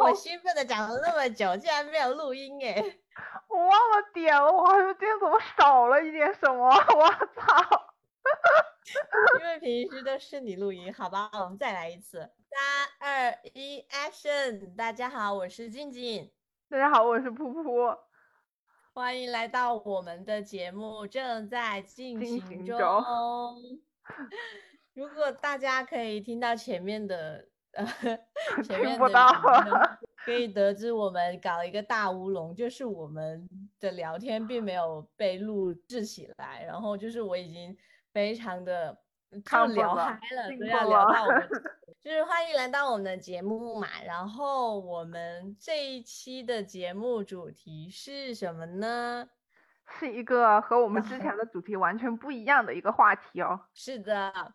我兴奋的讲了那么久，竟然没有录音哎！我忘了点了，我还说今天怎么少了一点什么？我操！因为平时都是你录音，好吧？我们再来一次，三二一，Action！大家好，我是静静。大家好，我是噗噗。欢迎来到我们的节目，正在进行中。如果大家可以听到前面的。呃，前面的可以得知，我们搞了一个大乌龙，就是我们的聊天并没有被录制起来，然后就是我已经非常的就聊嗨了，都要聊到我们，就是欢迎来到我们的节目嘛。然后我们这一期的节目主题是什么呢？是一个和我们之前的主题完全不一样的一个话题哦。是的。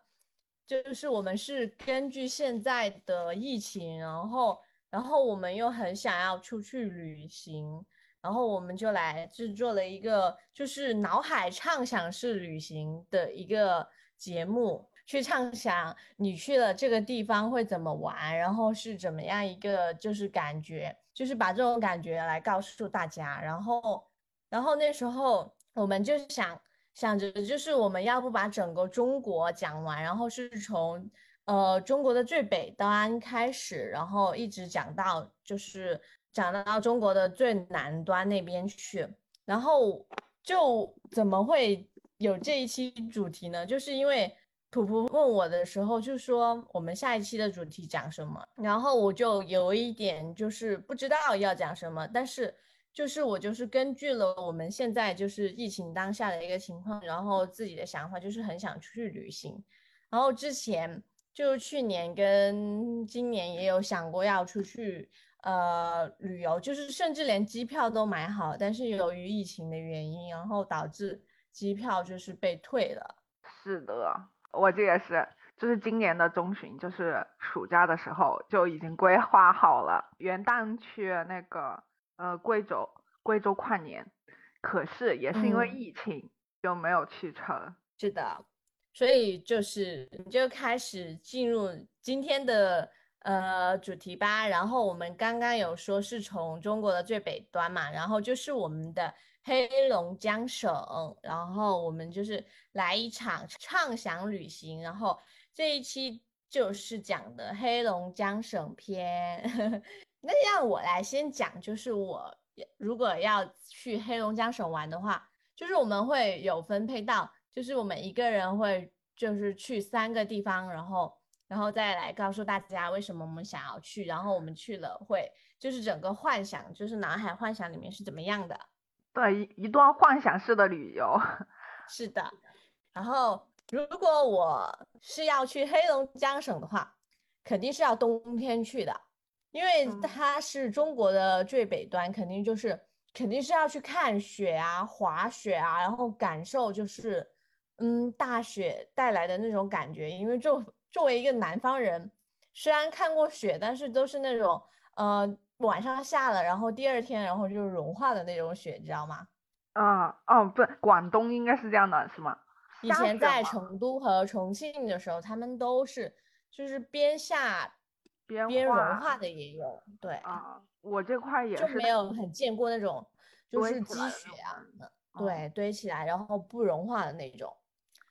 就是我们是根据现在的疫情，然后，然后我们又很想要出去旅行，然后我们就来制作了一个就是脑海畅想式旅行的一个节目，去畅想你去了这个地方会怎么玩，然后是怎么样一个就是感觉，就是把这种感觉来告诉大家，然后，然后那时候我们就想。想着就是我们要不把整个中国讲完，然后是从呃中国的最北端开始，然后一直讲到就是讲到中国的最南端那边去，然后就怎么会有这一期主题呢？就是因为普普问我的时候就说我们下一期的主题讲什么，然后我就有一点就是不知道要讲什么，但是。就是我就是根据了我们现在就是疫情当下的一个情况，然后自己的想法就是很想出去旅行，然后之前就去年跟今年也有想过要出去呃旅游，就是甚至连机票都买好，但是由于疫情的原因，然后导致机票就是被退了。是的，我这也是，就是今年的中旬，就是暑假的时候就已经规划好了，元旦去那个。呃，贵州贵州跨年，可是也是因为疫情就没有去成。是的，所以就是就开始进入今天的呃主题吧。然后我们刚刚有说是从中国的最北端嘛，然后就是我们的黑龙江省，然后我们就是来一场畅想旅行。然后这一期就是讲的黑龙江省篇。那让我来先讲，就是我如果要去黑龙江省玩的话，就是我们会有分配到，就是我们一个人会就是去三个地方，然后然后再来告诉大家为什么我们想要去，然后我们去了会就是整个幻想，就是脑海幻想里面是怎么样的？对，一一段幻想式的旅游。是的，然后如果我是要去黑龙江省的话，肯定是要冬天去的。因为它是中国的最北端，肯定就是肯定是要去看雪啊、滑雪啊，然后感受就是嗯大雪带来的那种感觉。因为作作为一个南方人，虽然看过雪，但是都是那种呃晚上下了，然后第二天然后就融化的那种雪，知道吗？啊哦，不，广东应该是这样的，是吗？以前在成都和重庆的时候，他们都是就是边下。边融化的也有，对啊，我这块也就没有很见过那种就是积雪啊，对，堆起来然后不融化的那种。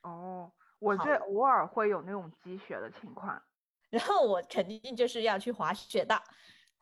哦，我这偶尔会有那种积雪的情况。然后我肯定就是要去滑雪的，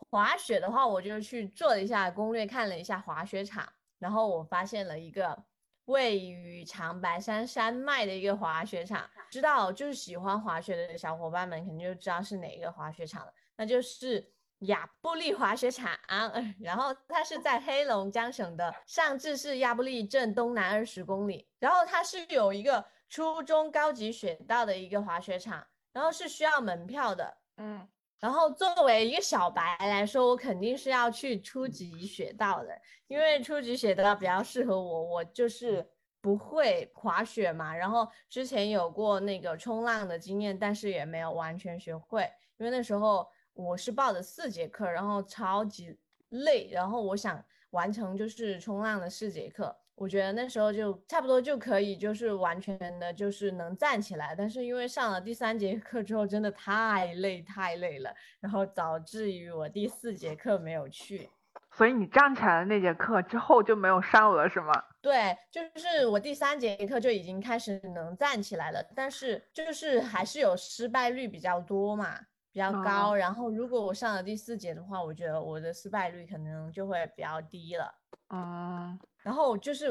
滑雪的话，我就去做了一下攻略，看了一下滑雪场，然后我发现了一个。位于长白山山脉的一个滑雪场，知道就是喜欢滑雪的小伙伴们肯定就知道是哪一个滑雪场了，那就是亚布力滑雪场。然后它是在黑龙江省的上志市亚布力镇东南二十公里，然后它是有一个初中高级雪道的一个滑雪场，然后是需要门票的。嗯。然后作为一个小白来说，我肯定是要去初级雪道的，因为初级雪道比较适合我。我就是不会滑雪嘛，然后之前有过那个冲浪的经验，但是也没有完全学会，因为那时候我是报的四节课，然后超级累，然后我想完成就是冲浪的四节课，我觉得那时候就差不多就可以，就是完全的，就是能站起来。但是因为上了第三节课之后，真的太累太累了，然后导致于我第四节课没有去。所以你站起来的那节课之后就没有上了，是吗？对，就是我第三节课就已经开始能站起来了，但是就是还是有失败率比较多嘛，比较高。然后如果我上了第四节的话，我觉得我的失败率可能就会比较低了。嗯。然后就是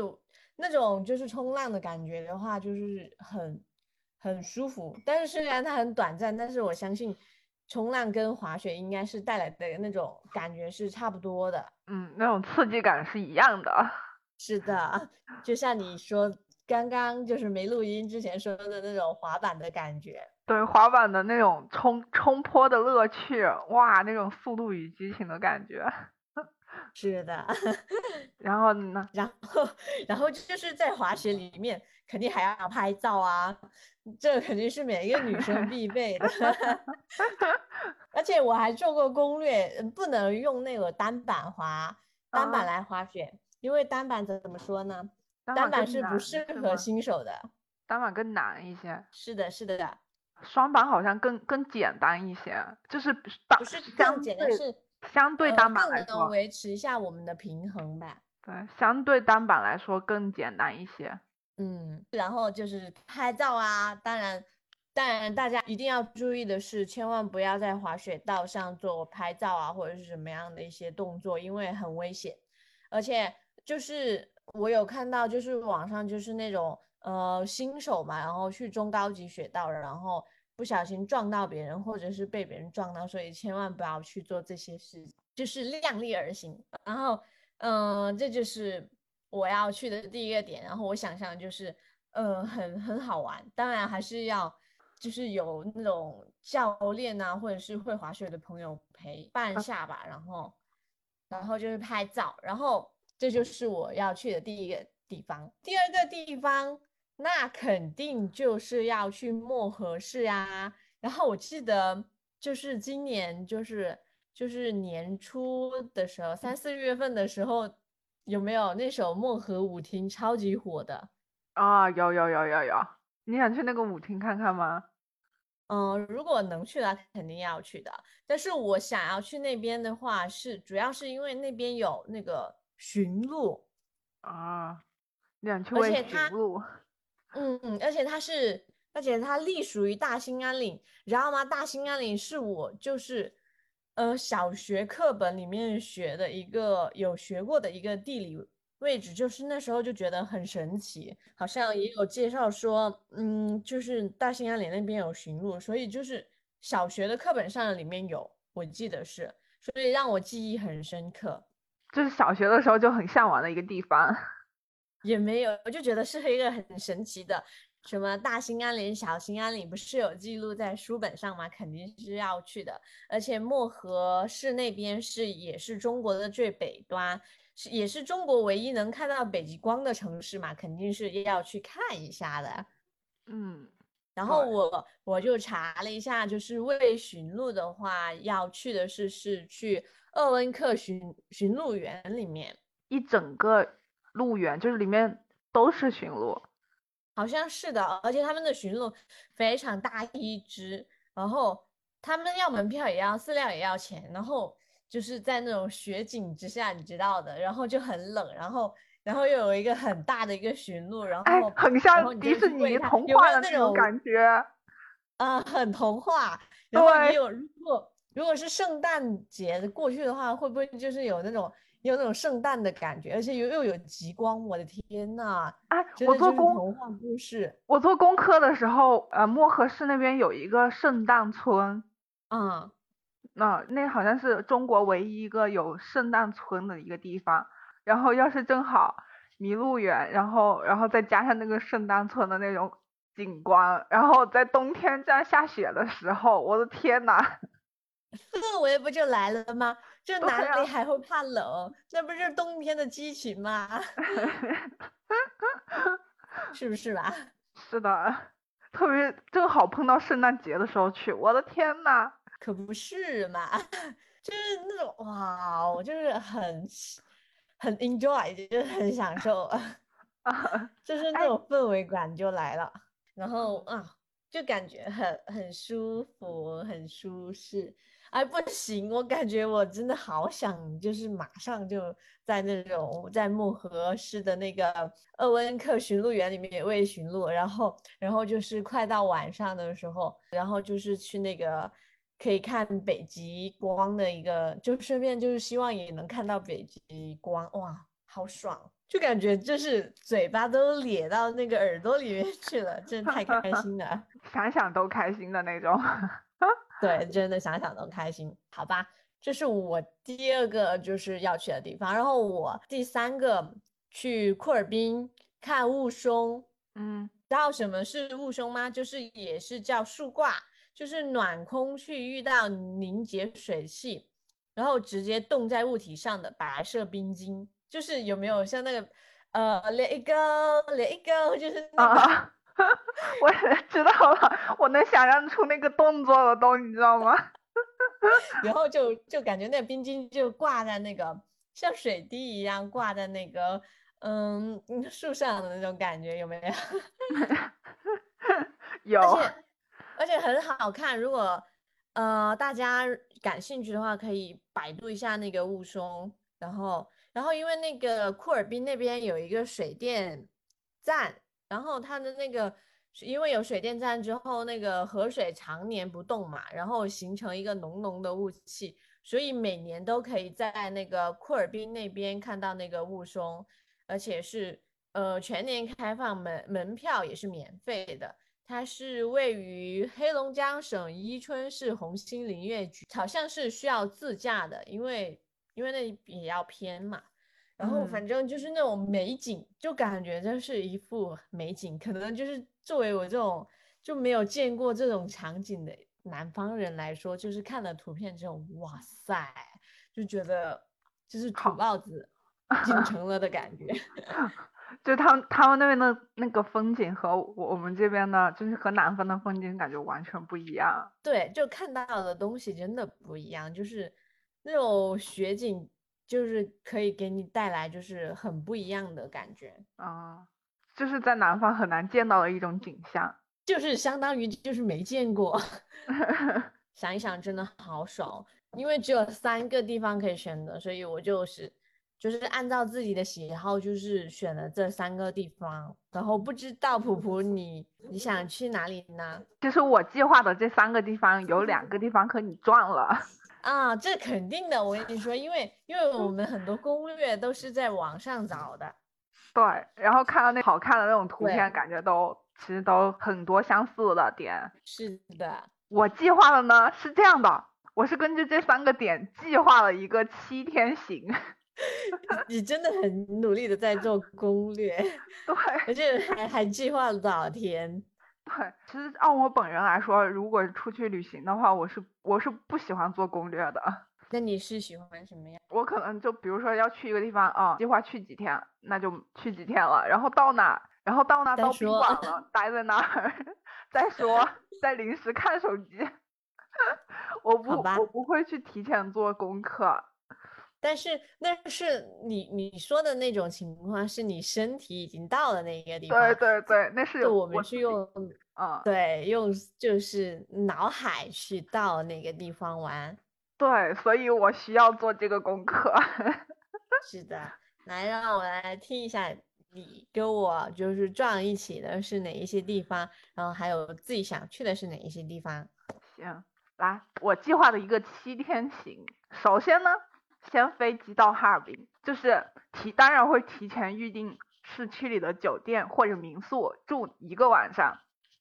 那种就是冲浪的感觉的话，就是很很舒服。但是虽然它很短暂，但是我相信冲浪跟滑雪应该是带来的那种感觉是差不多的。嗯，那种刺激感是一样的。是的，就像你说刚刚就是没录音之前说的那种滑板的感觉。对，滑板的那种冲冲坡的乐趣，哇，那种速度与激情的感觉。是的，然后呢？然后，然后就是在滑雪里面，肯定还要拍照啊，这肯定是每一个女生必备的。而且我还做过攻略，不能用那个单板滑，单板来滑雪，因为单板怎么说呢？单板是不适合新手的，单板更难一些。是的，是的。双板好像更更简单一些，就是不是更简单是。相对单板来说，维持一下我们的平衡吧。对，相对单板来说更简单一些。嗯，然后就是拍照啊，当然，当然大家一定要注意的是，千万不要在滑雪道上做拍照啊，或者是什么样的一些动作，因为很危险。而且就是我有看到，就是网上就是那种呃新手嘛，然后去中高级雪道，然后。不小心撞到别人，或者是被别人撞到，所以千万不要去做这些事，就是量力而行。然后，嗯，这就是我要去的第一个点。然后我想象就是，呃，很很好玩。当然还是要，就是有那种教练啊，或者是会滑雪的朋友陪伴下吧。然后，然后就是拍照。然后这就是我要去的第一个地方。第二个地方。那肯定就是要去漠河市呀。然后我记得就是今年就是就是年初的时候，三四月份的时候，有没有那首漠河舞厅超级火的啊？有有有有有。你想去那个舞厅看看吗？嗯，如果能去的话，肯定要去的。但是我想要去那边的话，是主要是因为那边有那个驯鹿啊。你想去喂驯鹿？嗯嗯，而且它是，而且它隶属于大兴安岭，你知道吗？大兴安岭是我就是，呃，小学课本里面学的一个有学过的一个地理位置，就是那时候就觉得很神奇，好像也有介绍说，嗯，就是大兴安岭那边有驯鹿，所以就是小学的课本上里面有，我记得是，所以让我记忆很深刻，就是小学的时候就很向往的一个地方。也没有，我就觉得是一个很神奇的，什么大兴安岭、小兴安岭，不是有记录在书本上吗？肯定是要去的。而且漠河市那边是也是中国的最北端，是也是中国唯一能看到北极光的城市嘛，肯定是要去看一下的。嗯，然后我我就查了一下，就是喂驯鹿的话，要去的是是去鄂温克驯驯鹿园里面一整个。鹿园就是里面都是驯鹿，好像是的，而且他们的驯鹿非常大一只，然后他们要门票也要饲料也要钱，然后就是在那种雪景之下，你知道的，然后就很冷，然后然后又有一个很大的一个驯鹿，然后很像迪士尼童话的那种感觉，啊，很童话。然后也有如果如果是圣诞节过去的话，会不会就是有那种？有那种圣诞的感觉，而且又又有极光，我的天呐！哎，我做功童话故事，我做功课的时候，呃，漠河市那边有一个圣诞村，嗯，那那好像是中国唯一一个有圣诞村的一个地方。然后要是正好麋鹿园，然后然后再加上那个圣诞村的那种景观，然后在冬天这样下雪的时候，我的天呐！氛围不就来了吗？这哪里还会怕冷？那不是冬天的激情吗？是不是吧？是的，特别正好碰到圣诞节的时候去，我的天呐！可不是嘛，就是那种哇，我就是很很 enjoy，就是很享受。就是那种氛围感就来了，然后啊，就感觉很很舒服，很舒适。哎，不行，我感觉我真的好想，就是马上就在那种在漠河市的那个鄂温克巡鹿园里面为巡鹿，然后，然后就是快到晚上的时候，然后就是去那个可以看北极光的一个，就顺便就是希望也能看到北极光，哇，好爽，就感觉就是嘴巴都咧到那个耳朵里面去了，真的太开心了，想想都开心的那种。对，真的想想都开心，好吧？这是我第二个就是要去的地方，然后我第三个去库尔滨看雾凇。嗯，知道什么是雾凇吗？就是也是叫树挂，就是暖空气遇到凝结水汽，然后直接冻在物体上的白色冰晶。就是有没有像那个呃，let it go，let it go，就是那个。我知道了，我能想象出那个动作了，都你知道吗？然后就就感觉那冰晶就挂在那个像水滴一样挂在那个嗯树上的那种感觉，有没有？有。而且而且很好看，如果呃大家感兴趣的话，可以百度一下那个雾凇。然后然后因为那个库尔滨那边有一个水电站。然后它的那个，因为有水电站之后，那个河水常年不动嘛，然后形成一个浓浓的雾气，所以每年都可以在那个库尔滨那边看到那个雾凇，而且是呃全年开放，门门票也是免费的。它是位于黑龙江省伊春市红星林业局，好像是需要自驾的，因为因为那里比较偏嘛。然后反正就是那种美景，就感觉这是一幅美景。可能就是作为我这种就没有见过这种场景的南方人来说，就是看了图片之后，哇塞，就觉得就是土包子进城了的感觉。就他们他们那边的那个风景和我们这边的，就是和南方的风景感觉完全不一样。对，就看到的东西真的不一样，就是那种雪景。就是可以给你带来就是很不一样的感觉啊，就是在南方很难见到的一种景象，就是相当于就是没见过。想一想真的好爽，因为只有三个地方可以选择，所以我就是就是按照自己的喜好就是选了这三个地方。然后不知道普普你你想去哪里呢？其实我计划的这三个地方有两个地方和你撞了。啊，这肯定的，我跟你说，因为因为我们很多攻略都是在网上找的，对，然后看到那好看的那种图片，感觉都其实都很多相似的点。是的，我计划的呢是这样的，我是根据这三个点计划了一个七天行。你 真的很努力的在做攻略，对，而且还还计划了多少天。对，其实按我本人来说，如果出去旅行的话，我是我是不喜欢做攻略的。那你是喜欢什么呀？我可能就比如说要去一个地方啊，计划去几天，那就去几天了。然后到哪，然后到那到宾馆了，待在那儿 再说，再临时看手机。我不我不会去提前做功课。但是那是你你说的那种情况，是你身体已经到了那个地方。对对对，那是我们是用啊，对，用就是脑海去到那个地方玩。对，所以我需要做这个功课。是的，来让我来听一下你跟我就是撞一起的是哪一些地方，然后还有自己想去的是哪一些地方。行，来，我计划的一个七天行，首先呢。先飞机到哈尔滨，就是提当然会提前预定市区里的酒店或者民宿住一个晚上。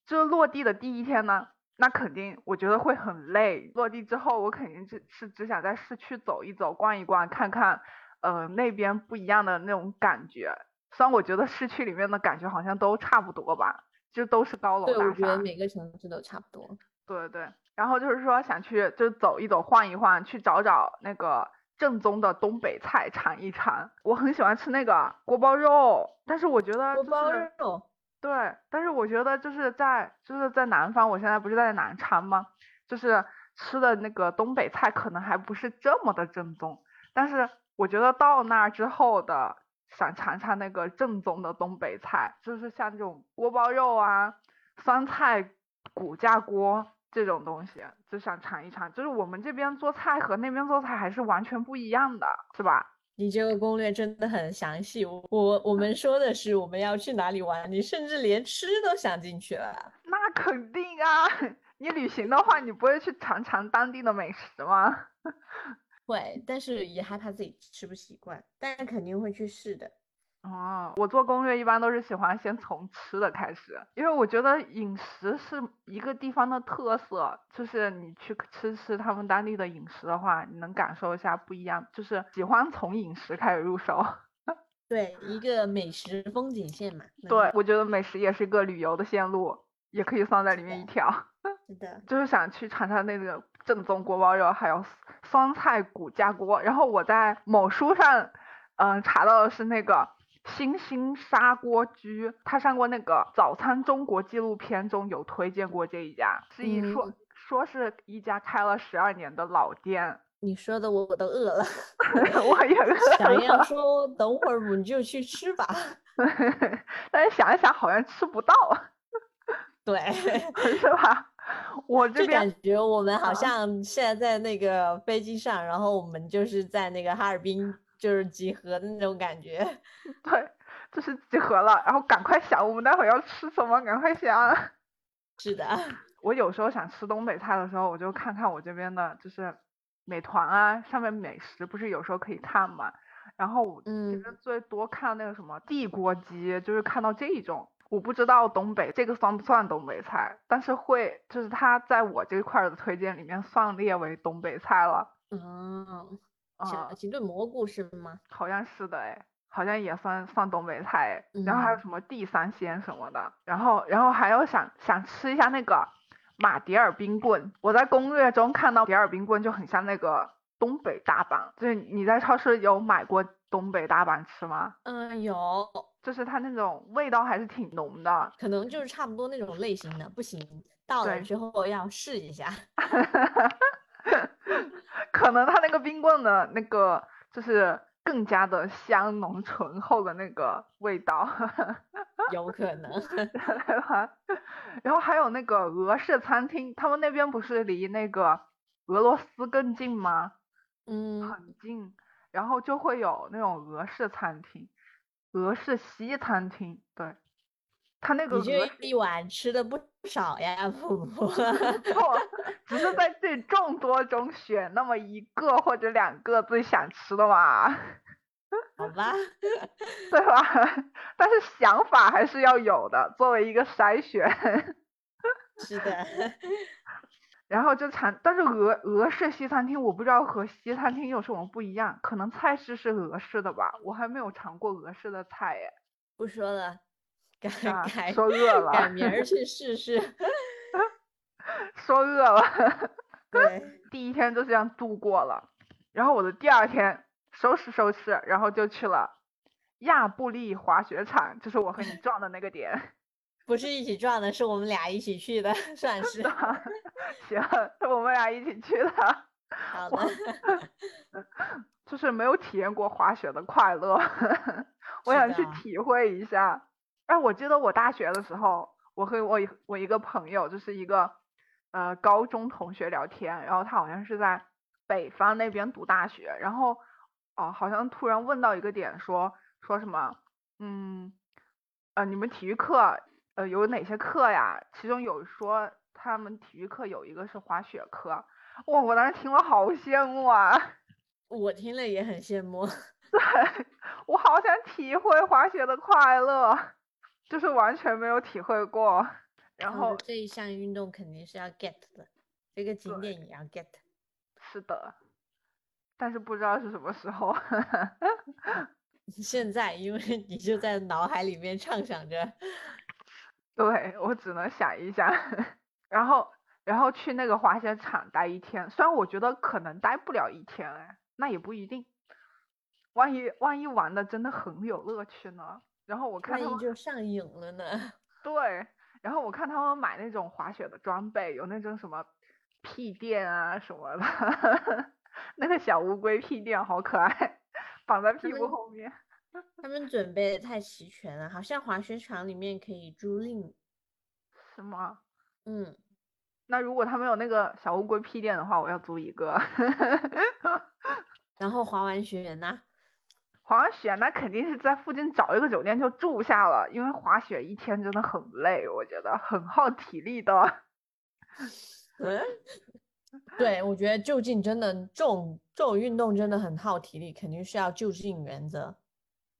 就是落地的第一天呢，那肯定我觉得会很累。落地之后，我肯定是是只想在市区走一走、逛一逛，看看呃那边不一样的那种感觉。虽然我觉得市区里面的感觉好像都差不多吧，就都是高楼大厦。对，我觉得每个城市都差不多。对对。然后就是说想去就走一走、晃一晃，去找找那个。正宗的东北菜尝一尝，我很喜欢吃那个锅包肉，但是我觉得锅包肉，对，但是我觉得就是在就是在南方，我现在不是在南昌吗？就是吃的那个东北菜可能还不是这么的正宗，但是我觉得到那儿之后的想尝尝那个正宗的东北菜，就是像这种锅包肉啊、酸菜骨架锅这种东西，就想尝一尝。就是我们这边做菜和那边做菜还是完全不一样的，是吧？你这个攻略真的很详细。我我们说的是我们要去哪里玩，你甚至连吃都想进去了。那肯定啊！你旅行的话，你不会去尝尝当地的美食吗？会，但是也害怕自己吃不习惯，但是肯定会去试的。哦，我做攻略一般都是喜欢先从吃的开始，因为我觉得饮食是一个地方的特色，就是你去吃吃他们当地的饮食的话，你能感受一下不一样，就是喜欢从饮食开始入手。对，一个美食风景线嘛。对，我觉得美食也是一个旅游的线路，也可以算在里面一条。是的，就是想去尝尝那个正宗锅包肉，还有酸菜骨架锅。然后我在某书上，嗯，查到的是那个。星星砂锅居，他上过那个《早餐中国》纪录片中有推荐过这一家，是一说说是一家开了十二年的老店。你说的我都饿了，我也饿了。想要说等会儿我们就去吃吧，但是想一想好像吃不到。对，是吧？我这边感觉我们好像现在在那个飞机上，然后我们就是在那个哈尔滨。就是集合的那种感觉，对，就是集合了，然后赶快想我们待会要吃什么，赶快想。是的，我有时候想吃东北菜的时候，我就看看我这边的，就是美团啊，上面美食不是有时候可以看嘛，然后我其实最多看那个什么地锅鸡，就是看到这一种，我不知道东北这个算不算东北菜，但是会，就是它在我这块的推荐里面算列为东北菜了。嗯。小鸡炖蘑菇是吗？好像是的哎，好像也算算东北菜哎。然后还有什么地三鲜什么的，然后然后还有想想吃一下那个马迭尔冰棍。我在攻略中看到迭尔冰棍就很像那个东北大板，就是你在超市有买过东北大板吃吗？嗯，有，就是它那种味道还是挺浓的，可能就是差不多那种类型的。不行，到了之后要试一下。可能它那个冰棍的那个就是更加的香浓醇厚的那个味道，有可能。然后还有那个俄式餐厅，他们那边不是离那个俄罗斯更近吗？嗯，很近。然后就会有那种俄式餐厅，俄式西餐厅，对。他那个你这一碗吃的不少呀，婆婆。错，只是在这众多中选那么一个或者两个最想吃的嘛。好吧，对吧？但是想法还是要有的，作为一个筛选。是的。然后就尝，但是俄俄式西餐厅我不知道和西餐厅有什么不一样，可能菜式是俄式的吧，我还没有尝过俄式的菜耶。不说了。改改说饿了，改明儿去试试。说饿了，对，第一天就这样度过了。然后我的第二天收拾收拾，然后就去了亚布力滑雪场，就是我和你撞的那个点。不是一起撞的，是我们俩一起去的，算是。行，是我们俩一起去的。好的。就是没有体验过滑雪的快乐，我想去体会一下。哎，我记得我大学的时候，我和我我一个朋友，就是一个呃高中同学聊天，然后他好像是在北方那边读大学，然后哦，好像突然问到一个点，说说什么，嗯，呃，你们体育课呃有哪些课呀？其中有说他们体育课有一个是滑雪课，哇，我当时听了好羡慕啊！我听了也很羡慕，对我好想体会滑雪的快乐。就是完全没有体会过，然后这一项运动肯定是要 get 的，这个景点也要 get。是的，但是不知道是什么时候。现在，因为你就在脑海里面畅想着。对，我只能想一想，然后，然后去那个滑雪场待一天。虽然我觉得可能待不了一天，哎，那也不一定。万一万一玩的真的很有乐趣呢？然后我看他们就上瘾了呢。对，然后我看他们买那种滑雪的装备，有那种什么屁垫啊什么的，那个小乌龟屁垫好可爱，绑在屁股后面。他们准备的太齐全了，好像滑雪场里面可以租赁。是吗？嗯，那如果他们有那个小乌龟屁垫的话，我要租一个。然后滑完雪呢？滑雪那肯定是在附近找一个酒店就住下了，因为滑雪一天真的很累，我觉得很耗体力的。嗯对，我觉得就近真的这种这种运动真的很耗体力，肯定是要就近原则。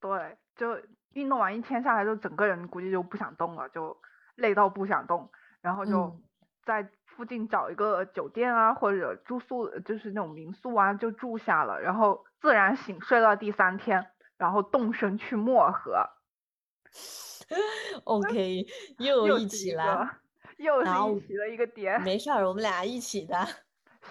对，就运动完一天下来，就整个人估计就不想动了，就累到不想动，然后就在附近找一个酒店啊，或者住宿，就是那种民宿啊，就住下了，然后自然醒睡到第三天，然后动身去漠河。OK，又一起了。又是一起的一个点，没事儿，我们俩一起的。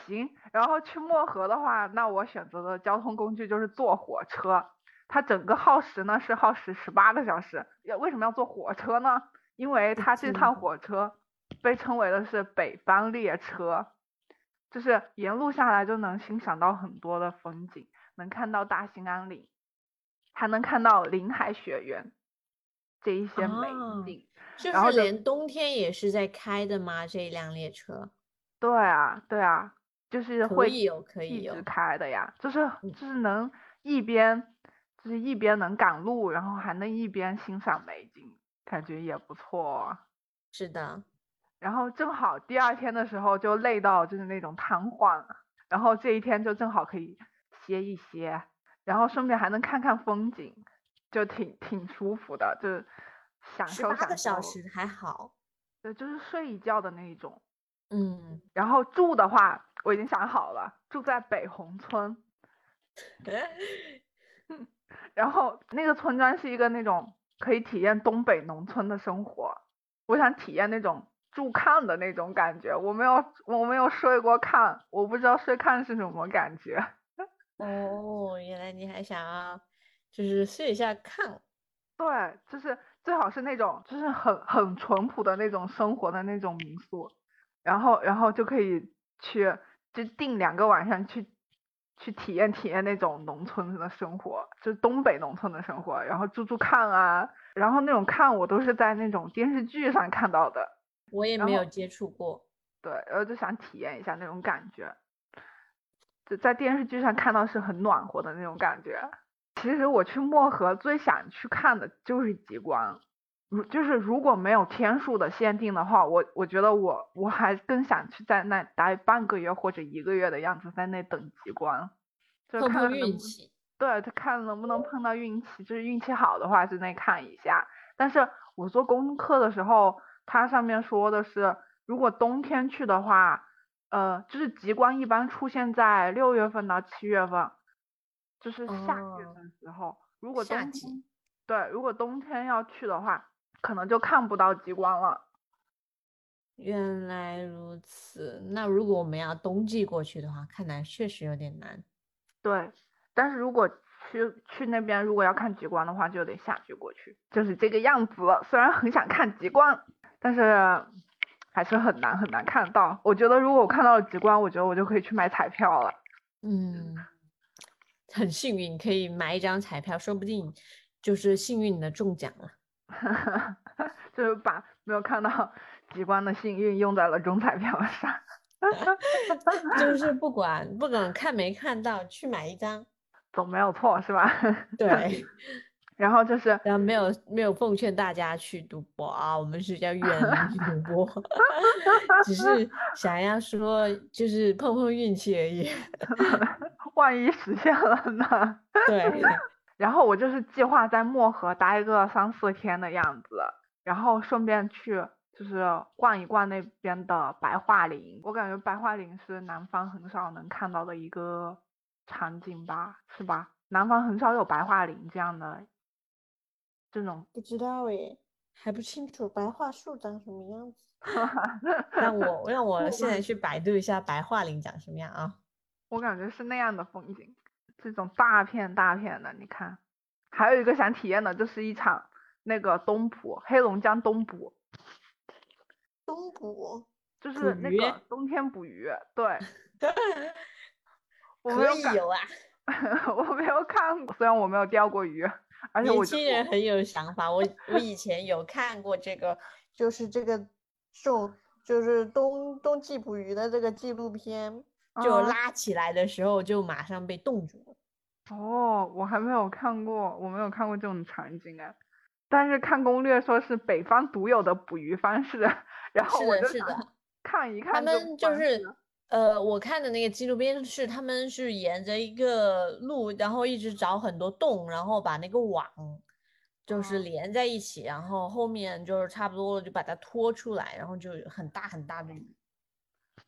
行，然后去漠河的话，那我选择的交通工具就是坐火车，它整个耗时呢是耗时十八个小时。要为什么要坐火车呢？因为它这趟 火车被称为的是北方列车，就是沿路下来就能欣赏到很多的风景，能看到大兴安岭，还能看到林海雪原这一些美景。就是连冬天也是在开的吗？这一辆列车？对啊，对啊，就是会一直开的呀，就是就是能一边就是一边能赶路，然后还能一边欣赏美景，感觉也不错。是的，然后正好第二天的时候就累到就是那种瘫痪了，然后这一天就正好可以歇一歇，然后顺便还能看看风景，就挺挺舒服的，就。享受八个小时还好，对，就是睡一觉的那一种。嗯，然后住的话，我已经想好了，住在北红村。然后那个村庄是一个那种可以体验东北农村的生活。我想体验那种住炕的那种感觉。我没有，我没有睡过炕，我不知道睡炕是什么感觉。哦，原来你还想要就是睡一下炕？对，就是。最好是那种就是很很淳朴的那种生活的那种民宿，然后然后就可以去就定两个晚上去去体验体验那种农村的生活，就是东北农村的生活，然后住住炕啊，然后那种炕我都是在那种电视剧上看到的，我也没有接触过，对，然后就想体验一下那种感觉，就在电视剧上看到是很暖和的那种感觉。其实我去漠河最想去看的就是极光，如就是如果没有天数的限定的话，我我觉得我我还更想去在那待半个月或者一个月的样子，在那等极光，就看运气。对他看能不能碰到运气，就是运气好的话就那看一下。但是我做功课的时候，它上面说的是，如果冬天去的话，呃，就是极光一般出现在六月份到七月份。就是夏天的时候，如果冬天，对，如果冬天要去的话，可能就看不到极光了。原来如此，那如果我们要冬季过去的话，看来确实有点难。对，但是如果去去那边，如果要看极光的话，就得夏季过去，就是这个样子。虽然很想看极光，但是还是很难很难看到。我觉得如果我看到了极光，我觉得我就可以去买彩票了。嗯。很幸运可以买一张彩票，说不定就是幸运的中奖了。就是把没有看到极光的幸运用在了中彩票上。就是 不管不管看没看到，去买一张总没有错是吧？对。然后就是，然后没有没有奉劝大家去赌博啊，我们是要远离赌博，只是想要说就是碰碰运气而已。万一实现了呢？对。然后我就是计划在漠河待个三四天的样子，然后顺便去就是逛一逛那边的白桦林。我感觉白桦林是南方很少能看到的一个场景吧，是吧？南方很少有白桦林这样的。这种不知道诶，还不清楚白桦树长什么样子。让我让我现在去百度一下白桦林长什么样啊？我感觉是那样的风景，这种大片大片的，你看。还有一个想体验的，就是一场那个冬捕，黑龙江冬捕。冬捕就是那个冬天捕鱼，对。可以有啊。我没有看过，虽然我没有钓过鱼。而且我年轻人很有想法。我我以 前有看过这个，就是这个种就是冬冬季捕鱼的这个纪录片，就啊拉起来的时候就马上被冻住了。哦，我还没有看过，我没有看过这种场景哎，但是看攻略说是北方独有的捕鱼方式，然后我就想。看一看他们就是呃，我看的那个纪录片是他们是沿着一个路，然后一直找很多洞，然后把那个网就是哦连在一起，然后后面就是差不多了就把它拖出来，然后就很大很大的鱼，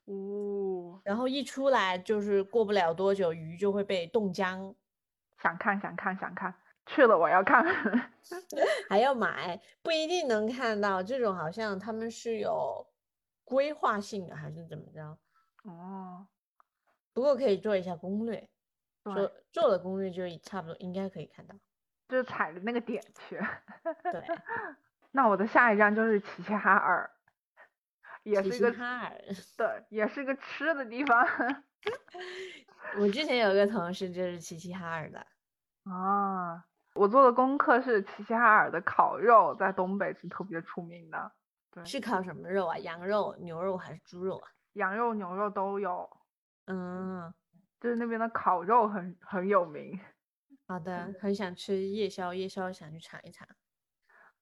哦，然后一出来就是过不了多久鱼就会被冻僵，想看想看想看，去了我要看。还要买，不一定能看到。这种好像他们是有规划性的还是怎么着？哦，不过可以做一下攻略，对做做了攻略就差不多应该可以看到。就是踩着那个点去。对，那我的下一站就是齐齐哈尔，也是一个哈尔。对，也是个吃的地方。我之前有个同事就是齐齐哈尔的，啊，我做的功课是齐齐哈尔的烤肉在东北是特别出名的，对，是烤什么肉啊？羊肉、牛肉还是猪肉啊？羊肉、牛肉都有，嗯，就是那边的烤肉很很有名好的，很想吃夜宵，夜宵想去尝一尝。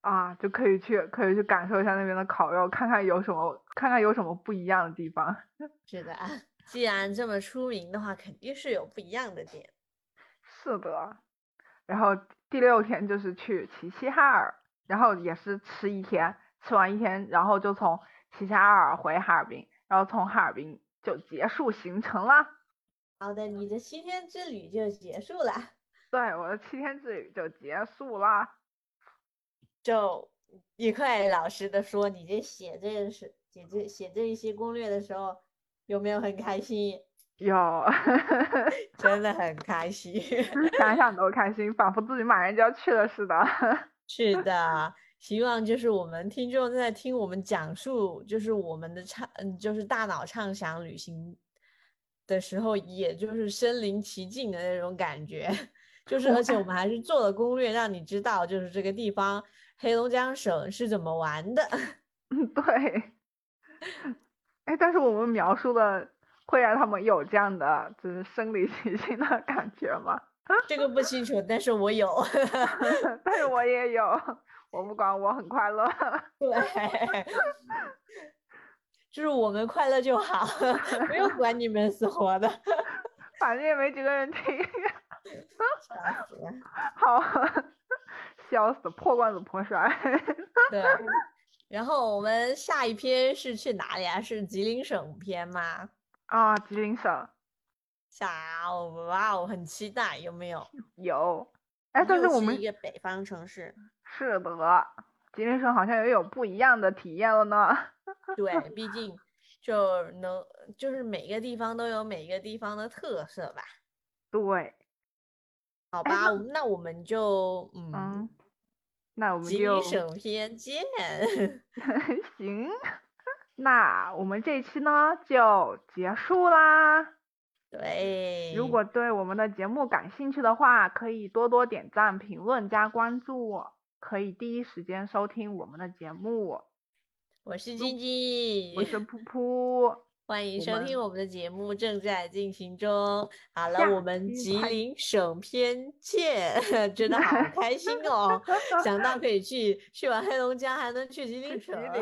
啊，就可以去可以去感受一下那边的烤肉，看看有什么看看有什么不一样的地方。是的，既然这么出名的话，肯定是有不一样的点。是的，然后第六天就是去齐齐哈尔，然后也是吃一天，吃完一天，然后就从齐齐哈尔回哈尔滨，然后从哈尔滨就结束行程了。好的，你的七天之旅就结束了。对，我的七天之旅就结束了。就一块老实的说，你这写这个是写这写这一些攻略的时候，有没有很开心？有，真的很开心。想想都开心，仿佛自己马上就要去了似的。是的，希望就是我们听众在听我们讲述，就是我们的畅，嗯，就是大脑畅想旅行的时候，也就是身临其境的那种感觉。就是而且我们还是做了攻略，让你知道就是这个地方黑龙江省是怎么玩的。嗯，对。哎，但是我们描述的会让他们有这样的就是身临其境的感觉吗？这个不清楚，但是我有。但是我也有，我不管，我很快乐。对，就是我们快乐就好，不用管你们死活 的。反正也没几个人听。笑死了。好，笑死，破罐子破摔。对，然后我们下一篇是去哪里啊？是吉林省篇吗？啊，吉林省下哇哦，很期待，有没有？有。哎，但是我们一个北方城市，是的，吉林省好像也有不一样的体验了呢。对，毕竟就能就是每个地方都有每个地方的特色吧。对，好吧，那我们就嗯，嗯，那我们吉就林省篇见。行。那我们这一期呢就结束啦。对，如果对我们的节目感兴趣的话，可以多多点赞、评论、加关注，可以第一时间收听我们的节目。我是晶晶，我是 噗噗，欢迎收听我们的节目，正在进行中。好了，我们吉林省篇见，真的好 开心哦！想到可以去去完黑龙江，还能去吉林吉省。林。